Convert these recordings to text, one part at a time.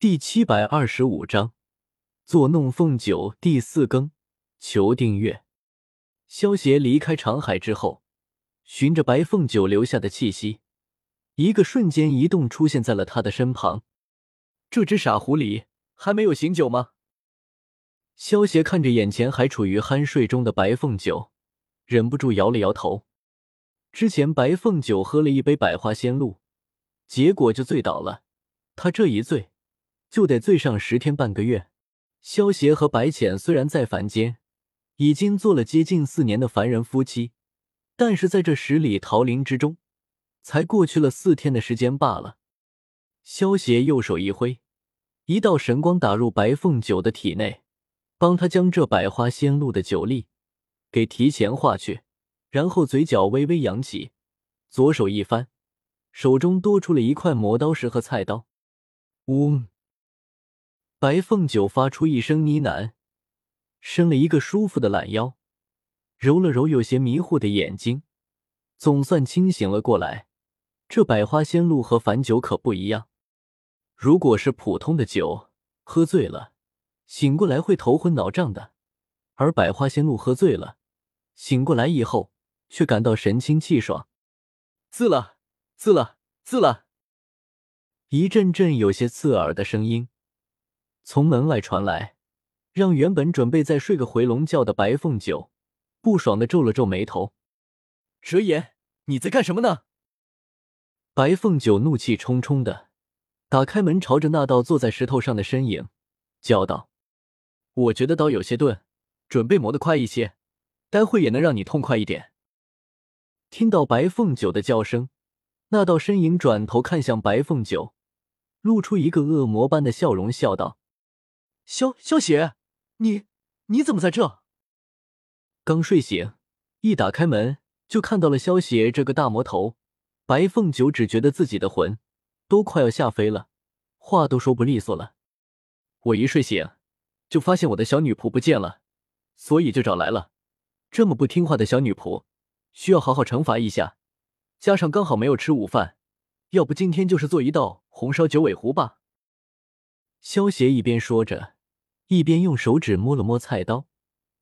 第七百二十五章，作弄凤九第四更。求订阅。萧协离开长海之后，循着白凤九留下的气息，一个瞬间移动，出现在了他的身旁。这只傻狐狸还没有醒酒吗？萧协看着眼前还处于酣睡中的白凤九，忍不住摇了摇头。之前白凤九喝了一杯百花仙露，结果就醉倒了。他这一醉。就得醉上十天半个月。萧协和白浅虽然在凡间已经做了接近四年的凡人夫妻，但是在这十里桃林之中，才过去了四天的时间罢了。萧协右手一挥，一道神光打入白凤九的体内，帮他将这百花仙露的酒力给提前化去，然后嘴角微微扬起，左手一翻，手中多出了一块磨刀石和菜刀。嗡。白凤九发出一声呢喃，伸了一个舒服的懒腰，揉了揉有些迷糊的眼睛，总算清醒了过来。这百花仙露和凡酒可不一样，如果是普通的酒，喝醉了醒过来会头昏脑胀的；而百花仙露喝醉了醒过来以后，却感到神清气爽。滋了，滋了，滋了，一阵阵有些刺耳的声音。从门外传来，让原本准备再睡个回笼觉的白凤九不爽的皱了皱眉头。哲言，你在干什么呢？白凤九怒气冲冲的打开门，朝着那道坐在石头上的身影叫道：“我觉得刀有些钝，准备磨得快一些，待会也能让你痛快一点。”听到白凤九的叫声，那道身影转头看向白凤九，露出一个恶魔般的笑容，笑道。萧萧雪，你你怎么在这？刚睡醒，一打开门就看到了萧雪这个大魔头。白凤九只觉得自己的魂都快要吓飞了，话都说不利索了。我一睡醒就发现我的小女仆不见了，所以就找来了。这么不听话的小女仆，需要好好惩罚一下。加上刚好没有吃午饭，要不今天就是做一道红烧九尾狐吧。萧邪一边说着。一边用手指摸了摸菜刀，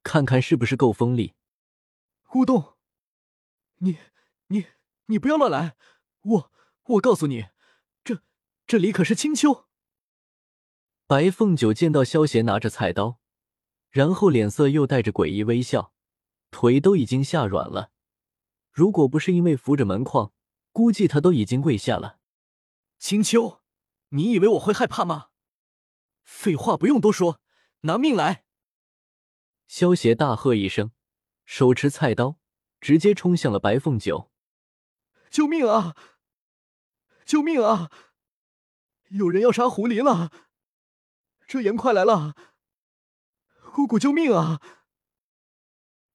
看看是不是够锋利。咕咚！你你你不要乱来！我我告诉你，这这里可是青丘。白凤九见到萧邪拿着菜刀，然后脸色又带着诡异微笑，腿都已经吓软了。如果不是因为扶着门框，估计他都已经跪下了。青丘，你以为我会害怕吗？废话不用多说。拿命来！萧邪大喝一声，手持菜刀，直接冲向了白凤九。救命啊！救命啊！有人要杀狐狸了！这言快来了！姑姑救命啊！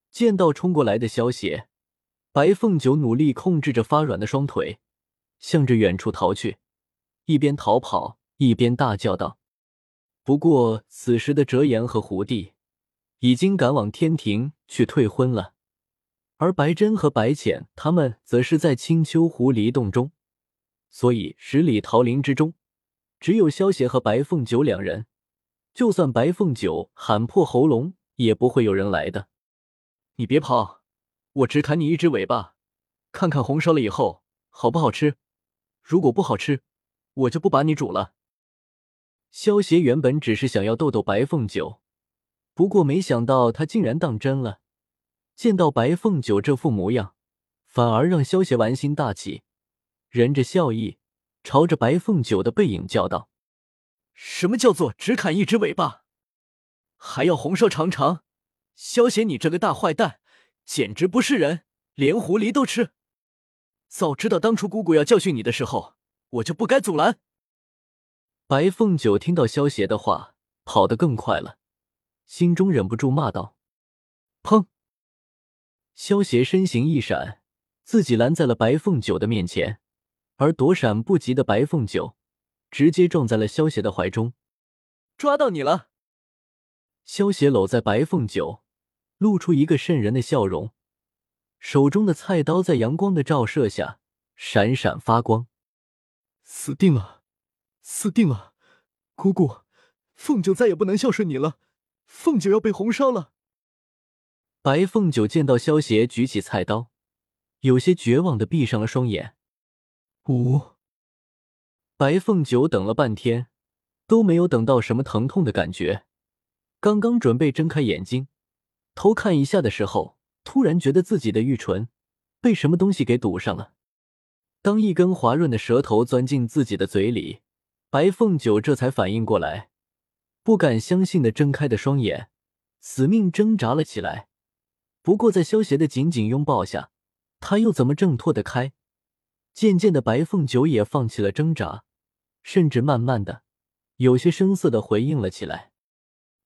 见到冲过来的萧邪，白凤九努力控制着发软的双腿，向着远处逃去，一边逃跑一边大叫道。不过，此时的折颜和胡帝已经赶往天庭去退婚了，而白真和白浅他们则是在青丘狐狸洞中，所以十里桃林之中只有萧邪和白凤九两人。就算白凤九喊破喉咙，也不会有人来的。你别跑，我只砍你一只尾巴，看看红烧了以后好不好吃。如果不好吃，我就不把你煮了。萧协原本只是想要逗逗白凤九，不过没想到他竟然当真了。见到白凤九这副模样，反而让萧协玩心大起，忍着笑意，朝着白凤九的背影叫道：“什么叫做只砍一只尾巴，还要红烧尝尝？萧协，你这个大坏蛋，简直不是人，连狐狸都吃！早知道当初姑姑要教训你的时候，我就不该阻拦。”白凤九听到萧邪的话，跑得更快了，心中忍不住骂道：“砰！”萧邪身形一闪，自己拦在了白凤九的面前，而躲闪不及的白凤九直接撞在了萧邪的怀中。抓到你了！萧邪搂在白凤九，露出一个渗人的笑容，手中的菜刀在阳光的照射下闪闪发光。死定了！死定了！姑姑，凤九再也不能孝顺你了，凤九要被红烧了。白凤九见到萧邪举起菜刀，有些绝望的闭上了双眼。五，白凤九等了半天，都没有等到什么疼痛的感觉。刚刚准备睁开眼睛，偷看一下的时候，突然觉得自己的玉唇被什么东西给堵上了。当一根滑润的舌头钻进自己的嘴里。白凤九这才反应过来，不敢相信的睁开的双眼，死命挣扎了起来。不过在萧邪的紧紧拥抱下，他又怎么挣脱得开？渐渐的，白凤九也放弃了挣扎，甚至慢慢的、有些生涩的回应了起来。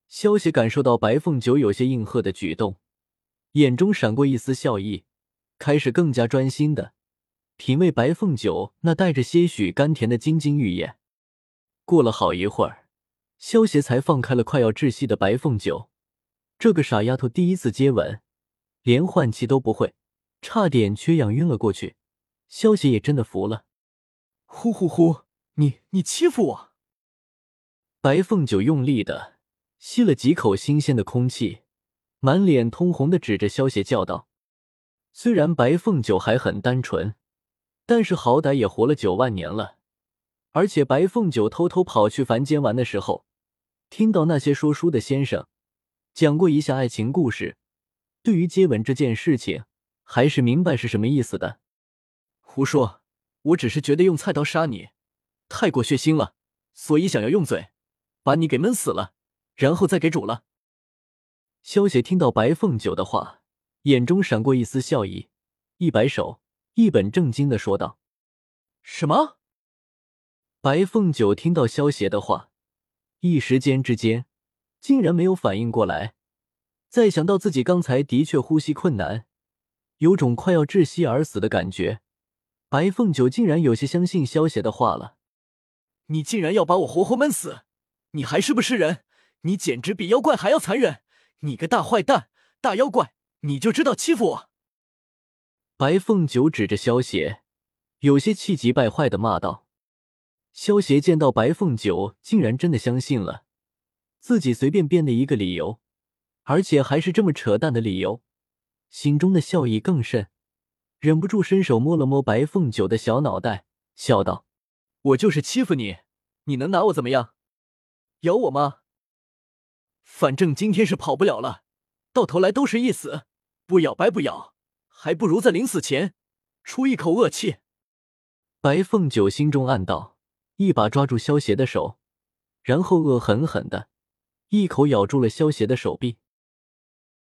萧邪感受到白凤九有些应和的举动，眼中闪过一丝笑意，开始更加专心的品味白凤九那带着些许甘甜的金金玉液。过了好一会儿，萧邪才放开了快要窒息的白凤九。这个傻丫头第一次接吻，连换气都不会，差点缺氧晕了过去。萧邪也真的服了。呼呼呼！你你欺负我！白凤九用力的吸了几口新鲜的空气，满脸通红的指着萧邪叫道：“虽然白凤九还很单纯，但是好歹也活了九万年了。”而且白凤九偷偷跑去凡间玩的时候，听到那些说书的先生讲过一下爱情故事，对于接吻这件事情，还是明白是什么意思的。胡说，我只是觉得用菜刀杀你太过血腥了，所以想要用嘴把你给闷死了，然后再给煮了。萧邪听到白凤九的话，眼中闪过一丝笑意，一摆手，一本正经的说道：“什么？”白凤九听到萧邪的话，一时间之间竟然没有反应过来。再想到自己刚才的确呼吸困难，有种快要窒息而死的感觉，白凤九竟然有些相信萧邪的话了。你竟然要把我活活闷死！你还是不是人？你简直比妖怪还要残忍！你个大坏蛋、大妖怪，你就知道欺负我！白凤九指着萧邪，有些气急败坏的骂道。萧邪见到白凤九竟然真的相信了自己随便编的一个理由，而且还是这么扯淡的理由，心中的笑意更甚，忍不住伸手摸了摸白凤九的小脑袋，笑道：“我就是欺负你，你能拿我怎么样？咬我吗？反正今天是跑不了了，到头来都是一死，不咬白不咬，还不如在临死前出一口恶气。”白凤九心中暗道。一把抓住萧邪的手，然后恶狠狠的一口咬住了萧邪的手臂。